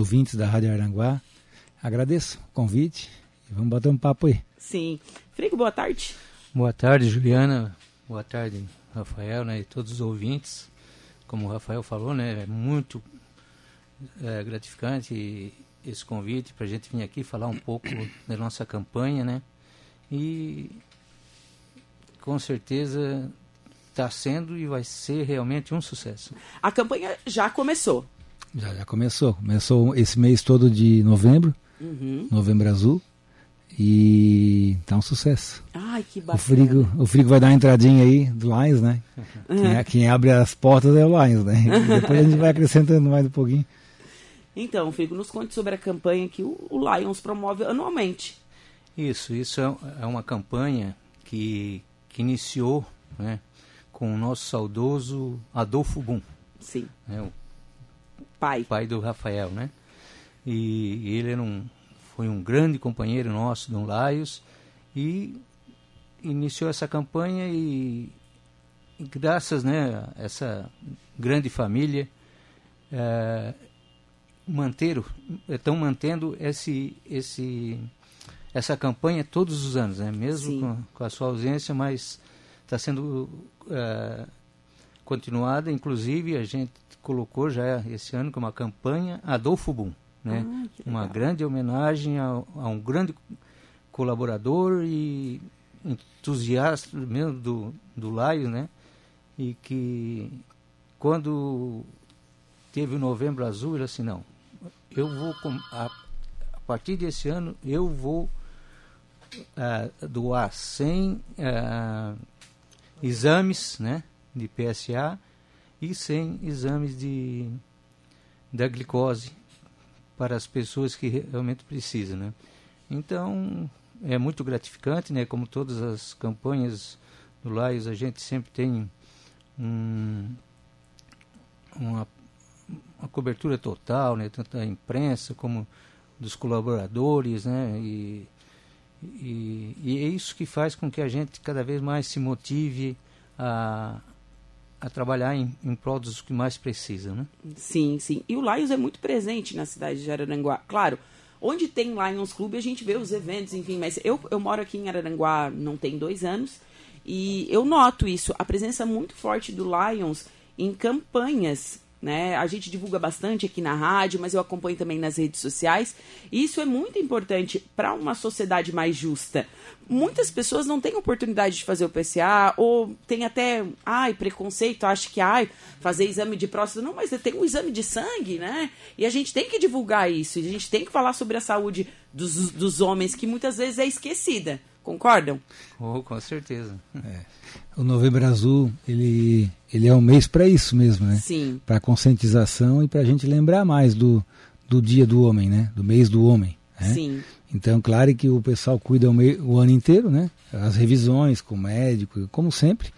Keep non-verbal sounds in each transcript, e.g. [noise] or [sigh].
ouvintes da Rádio Aranguá. Agradeço o convite e vamos bater um papo aí. Sim. Frigo, boa tarde. Boa tarde, Juliana. Boa tarde, Rafael, né, e todos os ouvintes. Como o Rafael falou, né, é muito é, gratificante esse convite para a gente vir aqui falar um pouco da nossa campanha, né? E com certeza está sendo e vai ser realmente um sucesso. A campanha já começou. Já, já começou. Começou esse mês todo de novembro, Uhum. novembro azul. E tá um sucesso. Ai, que O bacana. Frigo, o Frigo vai dar uma entradinha aí do Lions, né? [laughs] Quem, quem abre as portas é o Lions, né? [laughs] Depois a gente vai acrescentando mais um pouquinho. Então, Frigo, nos conte sobre a campanha que o o Lions promove anualmente. Isso, isso é, é uma campanha que, que iniciou né, com o nosso saudoso Adolfo Bum, Sim. né, o Pai. pai do Rafael, né? E ele era um, foi um grande companheiro nosso do Laios e iniciou essa campanha e, e graças né, a essa grande família manteram, estão mantendo esse, esse, essa campanha todos os anos, né? mesmo com, com a sua ausência, mas está sendo eh, continuada, inclusive a gente colocou já esse ano como uma campanha Adolfo Boom, né? Ah, uma grande homenagem a, a um grande colaborador e entusiasta mesmo do, do Laio, né? E que quando teve o Novembro Azul, ele assim, não, eu vou, a, a partir desse ano, eu vou ah, doar 100 ah, exames, né? De PSA e 100 exames de da glicose para as pessoas que realmente precisam, né? Então, é muito gratificante, né? Como todas as campanhas do Laios, a gente sempre tem um, uma, uma cobertura total, né? Tanto da imprensa como dos colaboradores, né? E, e, e é isso que faz com que a gente cada vez mais se motive a, a trabalhar em, em prol dos que mais precisam, né? Sim, sim. E o Lions é muito presente na cidade de Araranguá. Claro, onde tem Lions Clube a gente vê os eventos, enfim, mas eu, eu moro aqui em Araranguá não tem dois anos e eu noto isso, a presença muito forte do Lions em campanhas. Né? A gente divulga bastante aqui na rádio, mas eu acompanho também nas redes sociais. E isso é muito importante para uma sociedade mais justa. Muitas pessoas não têm oportunidade de fazer o PCA, ou tem até, ai, preconceito, acha que, ai, fazer exame de próstata. Não, mas tem um exame de sangue, né? E a gente tem que divulgar isso, e a gente tem que falar sobre a saúde dos, dos homens, que muitas vezes é esquecida. Concordam? Oh, com certeza. O Novembro Azul, ele, ele é um mês para isso mesmo, né? Sim. Para conscientização e para a gente lembrar mais do, do dia do homem, né? Do mês do homem. Né? Sim. Então, claro que o pessoal cuida o, mei- o ano inteiro, né? As revisões com o médico, como sempre.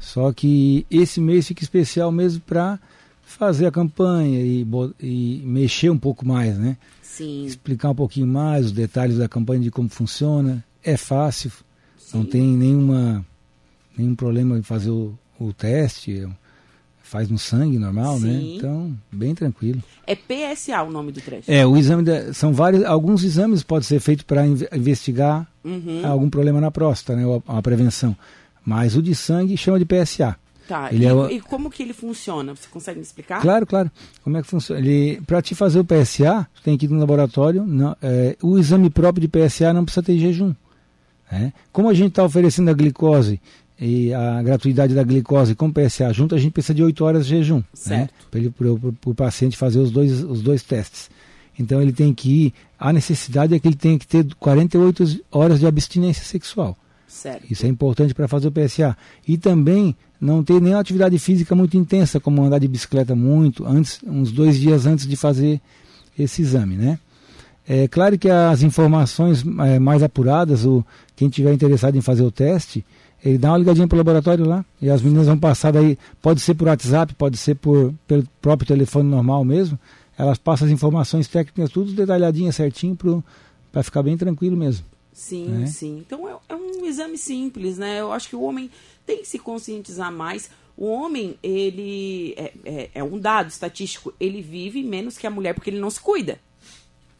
Só que esse mês fica especial mesmo para fazer a campanha e, e mexer um pouco mais, né? Sim. Explicar um pouquinho mais os detalhes da campanha de como funciona. É fácil, não Sim. tem nenhuma, nenhum problema em fazer o, o teste. Faz no sangue normal, né? Sim. Então, bem tranquilo. É PSA o nome do teste. É, o exame da- são vários, alguns exames podem ser feitos para investigar Uhum. algum problema na próstata, né, ou a, a prevenção. Mas o de sangue chama de PSA. Tá. Ele e, é o- e como que ele funciona? Você consegue me explicar? Claro, claro. Como é que funciona? Ele, para te fazer o PSA, tem que ir no laboratório. Não, é, o exame próprio de PSA não precisa ter jejum. Né? Como a gente está oferecendo a glicose e a gratuidade da glicose com PSA junto, a gente precisa de 8 horas de jejum. Né? Certo. Para o paciente fazer os dois, os dois testes. Então ele tem que ir. A necessidade é que ele tem que ter 48 horas de abstinência sexual. Certo. Isso é importante para fazer o PSA. E também não ter nenhuma atividade física muito intensa, como andar de bicicleta muito, antes, uns dois dias antes de fazer esse exame, né? É claro que as informações é, mais apuradas, o, quem tiver interessado em fazer o teste, ele dá uma ligadinha para o laboratório lá e as meninas vão passar daí, pode ser por WhatsApp, pode ser por, pelo próprio telefone normal mesmo, elas passam as informações técnicas tudo detalhadinha certinho para ficar bem tranquilo mesmo. Sim, né? sim. Então é, é um exame simples, né? Eu acho que o homem tem que se conscientizar mais. O homem, ele é, é, é um dado estatístico, ele vive menos que a mulher porque ele não se cuida.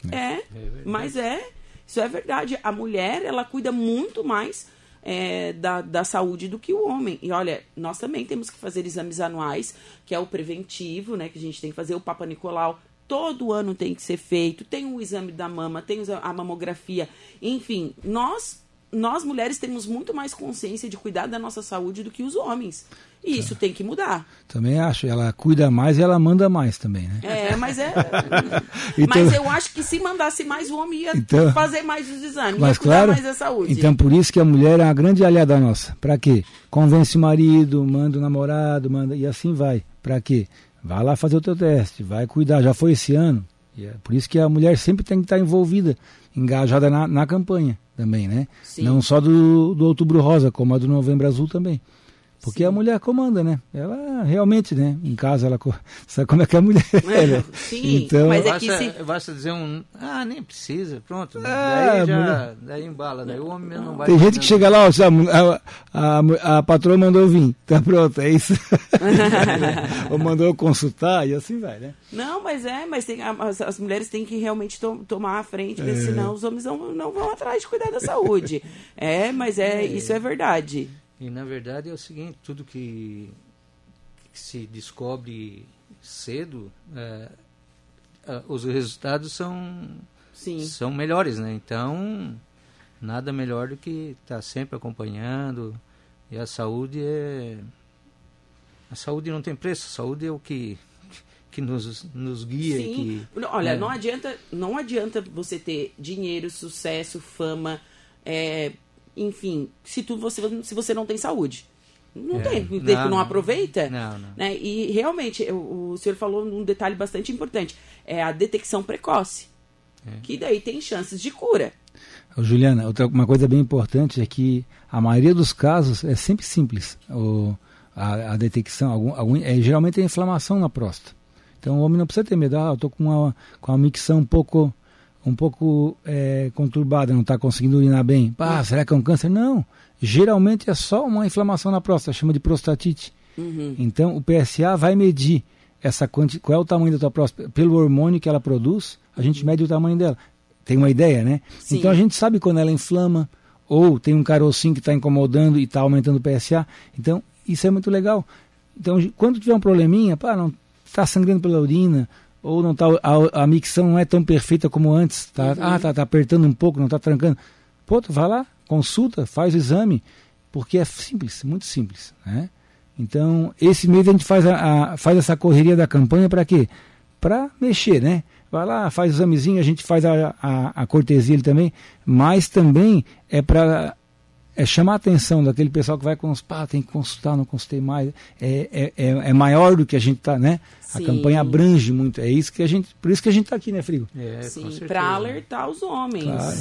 Né? É, é mas é, isso é verdade. A mulher, ela cuida muito mais é, da, da saúde do que o homem. E olha, nós também temos que fazer exames anuais, que é o preventivo, né? Que a gente tem que fazer o Papa Nicolau. Todo ano tem que ser feito. Tem o exame da mama, tem a mamografia. Enfim, nós nós mulheres temos muito mais consciência de cuidar da nossa saúde do que os homens. E isso tem que mudar. Também acho. Ela cuida mais e ela manda mais também, né? É, mas é. [laughs] então, mas eu acho que se mandasse mais, o homem ia então, fazer mais os exames, mas, ia cuidar claro, mais da saúde. Então por isso que a mulher é uma grande aliada nossa. Para quê? Convence o marido, manda o namorado, manda. E assim vai. Para quê? Vai lá fazer o teu teste, vai cuidar. Já foi esse ano. E é por isso que a mulher sempre tem que estar envolvida, engajada na, na campanha também, né? Sim. Não só do, do Outubro Rosa, como a do Novembro Azul também. Porque Sim. a mulher comanda, né? Ela realmente, né? Em casa ela [laughs] sabe como é que é a mulher é, né? Sim, então, mas é que basta, se... basta dizer um, ah, nem precisa, pronto. Ah, daí já, mulher... daí embala, daí o homem não vai. Tem gente que chega lá, ó, a, a, a, a patroa mandou vir, tá pronto, é isso. [laughs] Ou mandou consultar e assim vai, né? Não, mas é, mas tem, as, as mulheres têm que realmente to, tomar a frente, porque é. senão os homens não, não vão atrás de cuidar da saúde. é, mas é, é. isso é verdade. E na verdade é o seguinte, tudo que, que se descobre cedo, é, os resultados são, Sim. são melhores, né? Então, nada melhor do que estar tá sempre acompanhando. E a saúde é. A saúde não tem preço, a saúde é o que, que nos, nos guia. Sim. Que, Olha, é. não, adianta, não adianta você ter dinheiro, sucesso, fama. É, enfim, se, tu, você, se você não tem saúde. Não é. tem, não, que não aproveita. Não, não. Né? E realmente, o, o senhor falou um detalhe bastante importante: é a detecção precoce. É. Que daí tem chances de cura. Juliana, outra, uma coisa bem importante é que a maioria dos casos é sempre simples. O, a, a detecção, algum, algum, é, geralmente é inflamação na próstata. Então o homem não precisa ter medo, ah, eu estou com uma, com uma micção um pouco um pouco é, conturbada, não está conseguindo urinar bem. Ah, será que é um câncer? Não. Geralmente é só uma inflamação na próstata, chama de prostatite. Uhum. Então o PSA vai medir essa quanti... qual é o tamanho da tua próstata pelo hormônio que ela produz. A gente mede o tamanho dela. Tem uma ideia, né? Sim. Então a gente sabe quando ela inflama ou tem um carocinho que está incomodando e está aumentando o PSA. Então isso é muito legal. Então quando tiver um probleminha, pá, não está sangrando pela urina ou não tá, a, a micção não é tão perfeita como antes, tá, uhum. ah, tá, tá apertando um pouco, não tá trancando. Pô, tu vai lá, consulta, faz o exame, porque é simples, muito simples, né? Então, esse mês a gente faz, a, a faz essa correria da campanha para quê? Para mexer, né? Vai lá, faz o examezinho, a gente faz a, a, a cortesia também, mas também é para é chamar a atenção daquele pessoal que vai consultar, tem que consultar, não consultei mais. É, é, é, é maior do que a gente está, né? Sim. A campanha abrange muito. É isso que a gente. Por isso que a gente está aqui, né, Frigo? É, Sim, para alertar os homens. Claro.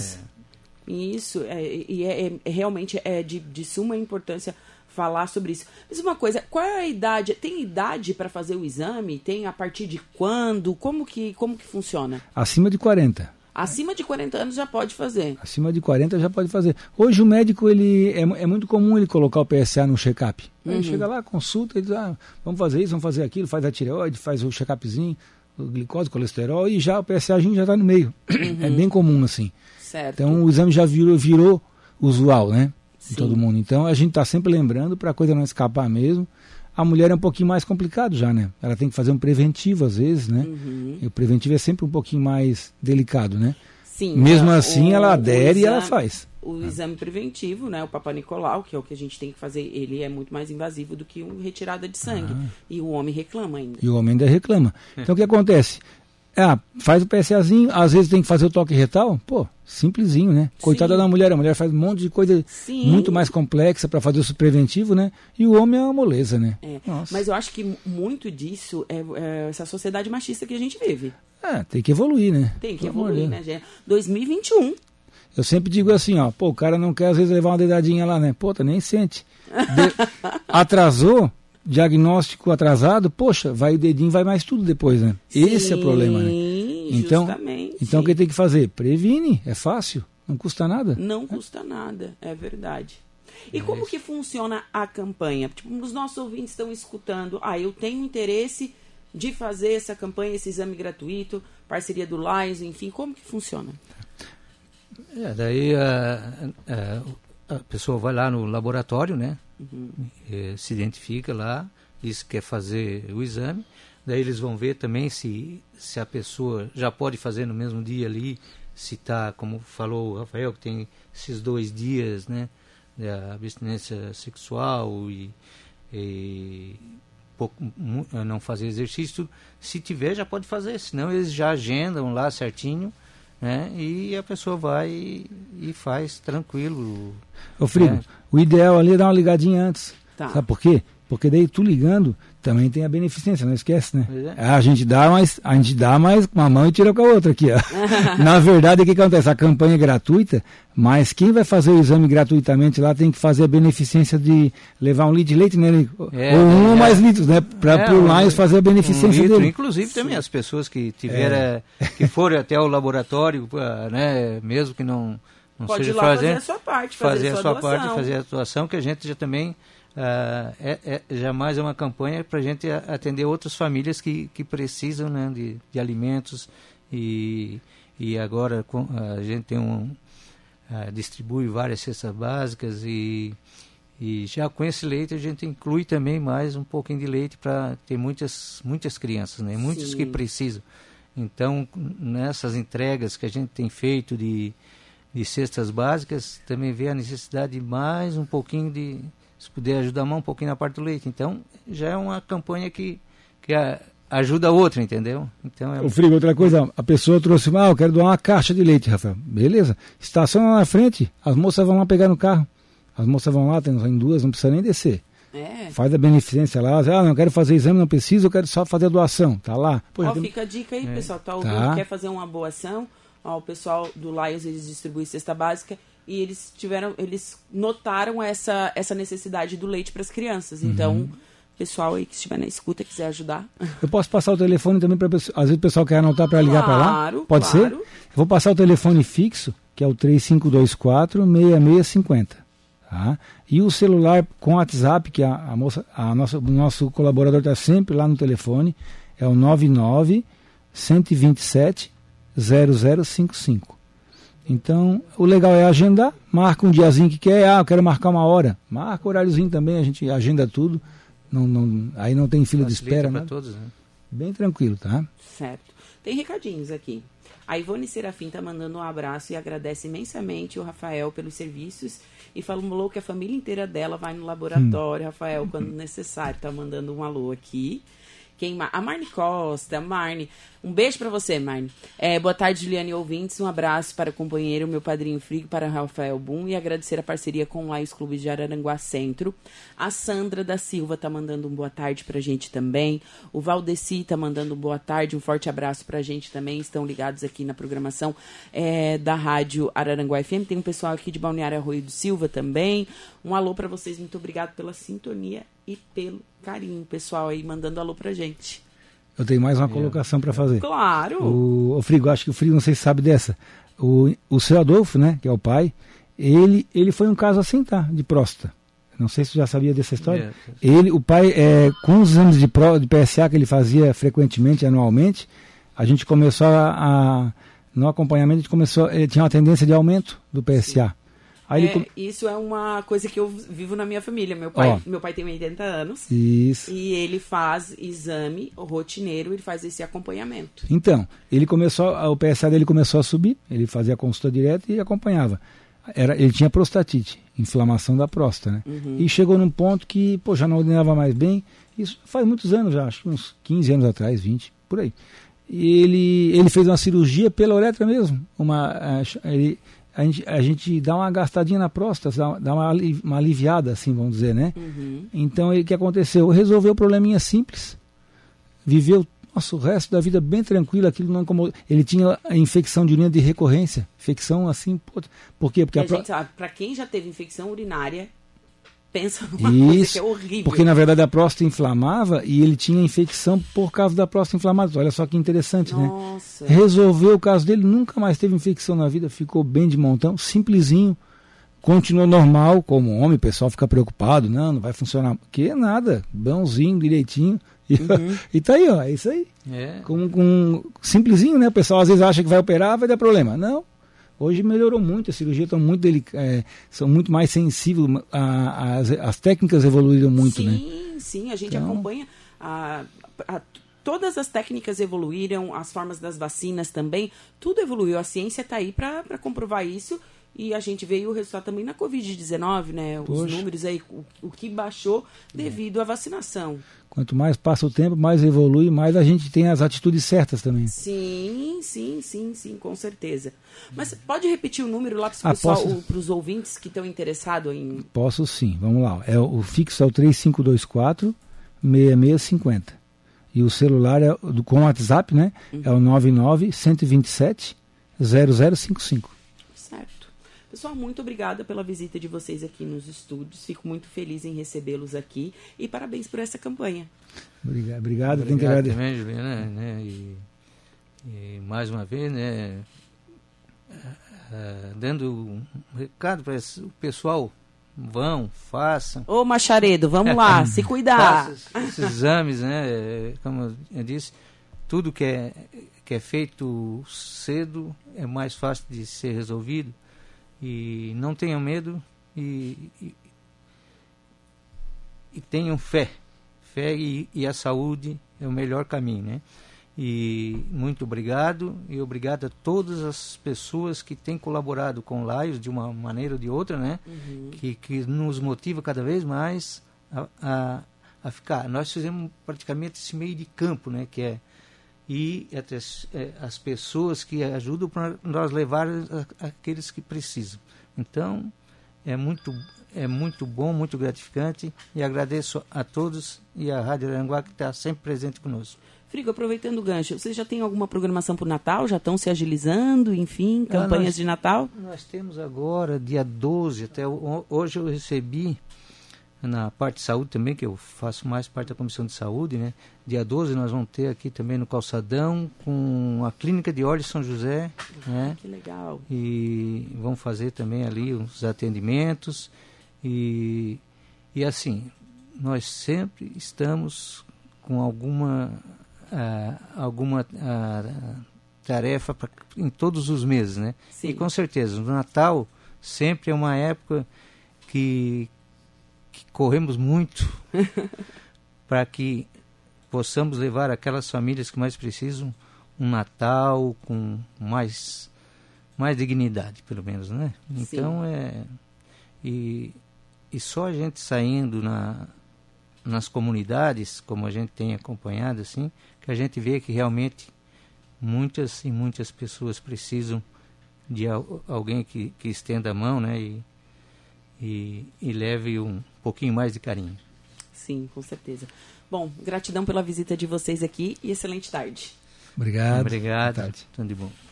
Isso, é, e é, é, realmente é de, de suma importância falar sobre isso. Mas uma coisa, qual é a idade? Tem idade para fazer o exame? Tem a partir de quando? Como que, como que funciona? Acima de 40. Acima de 40 anos já pode fazer. Acima de 40 já pode fazer. Hoje o médico ele é, é muito comum ele colocar o PSA no check-up. Uhum. Ele chega lá, consulta, ele diz, ah, vamos fazer isso, vamos fazer aquilo, faz a tireoide, faz o check-upzinho, glicose, colesterol e já o PSA já está no meio. Uhum. É bem comum assim. Certo. Então o exame já virou, virou usual, né? De todo mundo. Então a gente está sempre lembrando para a coisa não escapar mesmo. A mulher é um pouquinho mais complicado já, né? Ela tem que fazer um preventivo às vezes, né? Uhum. E o preventivo é sempre um pouquinho mais delicado, né? Sim. Mesmo assim, o, ela adere exame, e ela faz. O é. exame preventivo, né? O Papa Nicolau, que é o que a gente tem que fazer, ele é muito mais invasivo do que uma retirada de sangue. Ah. E o homem reclama ainda. E o homem ainda reclama. Então o que acontece? Ah, faz o PSAzinho, às vezes tem que fazer o toque retal, pô, simplesinho, né? Coitada Sim. da mulher, a mulher faz um monte de coisa Sim. muito mais complexa para fazer o preventivo, né? E o homem é uma moleza, né? É. Mas eu acho que muito disso é, é, essa sociedade machista que a gente vive. É, tem que evoluir, né? Tem que evoluir, né, gente? 2021. Eu sempre digo assim, ó, pô, o cara não quer às vezes levar uma dedadinha lá, né? Pô, tá nem sente. [laughs] De... Atrasou, diagnóstico atrasado, poxa, vai o dedinho, vai mais tudo depois, né? Sim, Esse é o problema, né? Então, justamente. então o que tem que fazer? Previne, é fácil, não custa nada. Não é. custa nada, é verdade. E é como isso. que funciona a campanha? Tipo, os nossos ouvintes estão escutando, ah, eu tenho interesse de fazer essa campanha, esse exame gratuito parceria do Lions, enfim, como que funciona? É, daí a, a, a, pessoa vai lá no laboratório, né? Uhum. se identifica lá, diz que quer fazer o exame. Daí eles vão ver também se, se a pessoa já pode fazer no mesmo dia ali, se está, como falou o Rafael, que tem esses dois dias, né? Da abstinência sexual e, e pouco, não fazer exercício. Se tiver, já pode fazer, senão eles já agendam lá certinho né? E a pessoa vai e, faz tranquilo. Ô Frigo, né? o ideal ali é dar uma ligadinha antes. Tá. Sabe por quê? Porque daí tu ligando, também tem a beneficência, não esquece, né? É. A gente dá mais, a gente dá mais com uma mão e tira com a outra aqui, ó. [laughs] Na verdade, o que acontece? A campanha é gratuita, mas quem vai fazer o exame gratuitamente lá tem que fazer a beneficência de levar um litro de leite, né? É, ou um ou é. mais litros, né? Para é, o Lions fazer a beneficência um dele. Inclusive Sim. também as pessoas que tiveram, é. que [laughs] forem até o laboratório, né? Mesmo que não, não Pode seja fazer, fazer a sua parte, fazer, fazer a sua, sua parte, fazer a atuação, que a gente já também Uh, é, é, jamais é uma campanha para a gente atender outras famílias que, que precisam né, de, de alimentos e, e agora a gente tem um uh, distribui várias cestas básicas e, e já com esse leite a gente inclui também mais um pouquinho de leite para ter muitas muitas crianças né muitos Sim. que precisam então nessas entregas que a gente tem feito de de cestas básicas também vê a necessidade de mais um pouquinho de se puder ajudar um pouquinho na parte do leite. Então, já é uma campanha que, que a, ajuda a outra, entendeu? Então é... O Frigo, outra coisa, a pessoa trouxe, ah, eu quero doar uma caixa de leite, Rafael. Beleza, estaciona na frente, as moças vão lá pegar no carro. As moças vão lá, tem duas, não precisa nem descer. É. Faz a beneficência lá, ah, não quero fazer exame, não preciso, eu quero só fazer a doação, tá lá. Pô, Ó, tem... Fica a dica aí, é. pessoal, tá ouvindo, tá. quer fazer uma boa ação, Ó, o pessoal do Lions, eles distribuem cesta básica, e eles tiveram, eles notaram essa, essa necessidade do leite para as crianças. Uhum. Então, pessoal aí que estiver na escuta quiser ajudar. Eu posso passar o telefone também para às vezes o pessoal quer anotar para ligar claro, para lá? Pode claro. ser? Eu vou passar o telefone fixo, que é o 3524 6650. Tá? E o celular com WhatsApp, que a, a moça, a nossa, o nosso colaborador está sempre lá no telefone, é o 99 127 0055. Então, o legal é agendar, marca um diazinho que quer, ah, eu quero marcar uma hora. Marca o horáriozinho também, a gente agenda tudo. Não, não, aí não tem fila Facilita de espera, né? todos, né? Bem tranquilo, tá? Certo. Tem recadinhos aqui. A Ivone Serafim tá mandando um abraço e agradece imensamente o Rafael pelos serviços e falou que a família inteira dela vai no laboratório, hum. Rafael, quando necessário. Tá mandando um alô aqui. Quem, a Marne Costa, Marne. Um beijo para você, Marne. É, boa tarde, Juliane ouvintes. Um abraço para o companheiro, meu padrinho Frigo, para Rafael Boom e agradecer a parceria com o Laios Clube de Araranguá Centro. A Sandra da Silva tá mandando um boa tarde pra gente também. O Valdeci tá mandando um boa tarde, um forte abraço pra gente também. Estão ligados aqui na programação é, da Rádio Araranguá FM. Tem um pessoal aqui de Balneário Arroio do Silva também. Um alô para vocês, muito obrigado pela sintonia e pelo carinho, pessoal aí mandando alô pra gente. Eu tenho mais uma colocação para fazer. Claro. O, o Frigo, acho que o Frigo não sei se sabe dessa. O, o seu Adolfo, né, que é o pai, ele, ele foi um caso assim, tá? De próstata. Não sei se você já sabia dessa história. É. Ele, o pai, é, com os exames de, pro, de PSA que ele fazia frequentemente, anualmente, a gente começou a, a no acompanhamento, a gente começou, ele tinha uma tendência de aumento do PSA. Sim. É, Isso é uma coisa que eu vivo na minha família. Meu pai, meu pai tem 80 anos. Isso. E ele faz exame rotineiro, ele faz esse acompanhamento. Então, ele começou, o PSA dele começou a subir, ele fazia consulta direta e acompanhava. Era, ele tinha prostatite, inflamação da próstata, né? Uhum. E chegou num ponto que, pô, já não ordenava mais bem. Isso faz muitos anos já, acho que uns 15 anos atrás, 20, por aí. E ele, ele fez uma cirurgia pela uretra mesmo. Uma, ele, a gente, a gente dá uma gastadinha na próstata, dá uma, uma aliviada, assim, vamos dizer, né? Uhum. Então, o que aconteceu? Resolveu o probleminha simples, viveu nossa, o resto da vida bem tranquilo, aquilo não como ele tinha a infecção de urina de recorrência, infecção assim, por quê? Porque para quem já teve infecção urinária, pensa numa Isso, coisa que é horrível. Porque na verdade a próstata inflamava e ele tinha infecção por causa da próstata inflamada. Olha só que interessante, né? Nossa. né? Resolveu o caso dele, nunca mais teve infecção na vida, ficou bem de montão, simplesinho. Continuou normal, como homem, o pessoal fica preocupado, não, não vai funcionar. Que nada, bonzinho, direitinho, [laughs] E, uhum. e tá aí, ó, é isso aí. É. Com, com simplesinho, né? O pessoal às vezes acha que vai operar, vai dar problema. Não. Hoje melhorou muito, a cirurgia está muito delic... É, são muito mais sensíveis, a, as, as técnicas evoluíram muito, sim, né? Sim, sim, a gente então... acompanha a, a, todas as técnicas evoluíram, as formas das vacinas também, tudo evoluiu. A ciência está aí para comprovar isso e a gente veio o resultado também na Covid-19, né? Os Poxa. números aí, o, o, que baixou devido à vacinação. Quanto mais passa o tempo, mais evolui, mais a gente tem as atitudes certas também. Sim, sim, sim, sim, com certeza. Mas pode repetir o número lá para ah, os ouvintes que estão interessados em. Posso sim, vamos lá. É, o fixo é o 3524 6650. E o celular é com WhatsApp, né? Uhum. É o 99 127 0055. Pessoal, muito obrigada pela visita de vocês aqui nos estúdios. Fico muito feliz em recebê-los aqui e parabéns por essa campanha. Obrigado, obrigado, obrigado que agradecer. também, Juliana, né? E, e, mais uma vez, né? Uh, dando um recado para o pessoal vão, façam. Ô Macharedo, vamos lá, [laughs] se cuidar. Faça esses exames, né? Como eu disse, tudo que é, que é feito cedo é mais fácil de ser resolvido. E não tenham medo e, e, e tenham fé. Fé e, e, a saúde é o melhor caminho, né? E muito obrigado e obrigado a todas as pessoas que têm colaborado com o Laios de uma maneira ou de outra, né? Uhum. Que, que nos motiva cada vez mais a, a, a ficar. Nós fizemos praticamente esse meio de campo, né? Que é e até é, as pessoas que ajudam para nós levar aqueles que precisam. Então, é muito, é muito bom, muito gratificante e agradeço a todos e a Rádio Aranguá que está sempre presente conosco. Frigo, aproveitando o gancho, vocês já têm alguma programação para o Natal? Já estão se agilizando, enfim, campanhas nós, de Natal? Nós temos agora, dia 12, até hoje eu recebi na parte de saúde também, que eu faço mais parte da comissão de saúde, né? Dia 12 nós vamos ter aqui também no Calçadão com a Clínica de Olhos São José, ah, né? Que legal. E vamos fazer também ali os atendimentos e e assim, nós sempre estamos com alguma uh, alguma uh, tarefa pra, em todos os meses, né? Sim. E com certeza, no Natal sempre é uma época que que corremos muito [laughs] para que possamos levar aquelas famílias que mais precisam um Natal com mais mais dignidade, pelo menos, né? Então Sim. é e, e só a gente saindo na nas comunidades, como a gente tem acompanhado assim, que a gente vê que realmente muitas e muitas pessoas precisam de alguém que, que estenda a mão, né? E, e, e leve um pouquinho mais de carinho. Sim, com certeza. Bom, gratidão pela visita de vocês aqui e excelente tarde. Obrigado. Obrigado. Tudo de bom.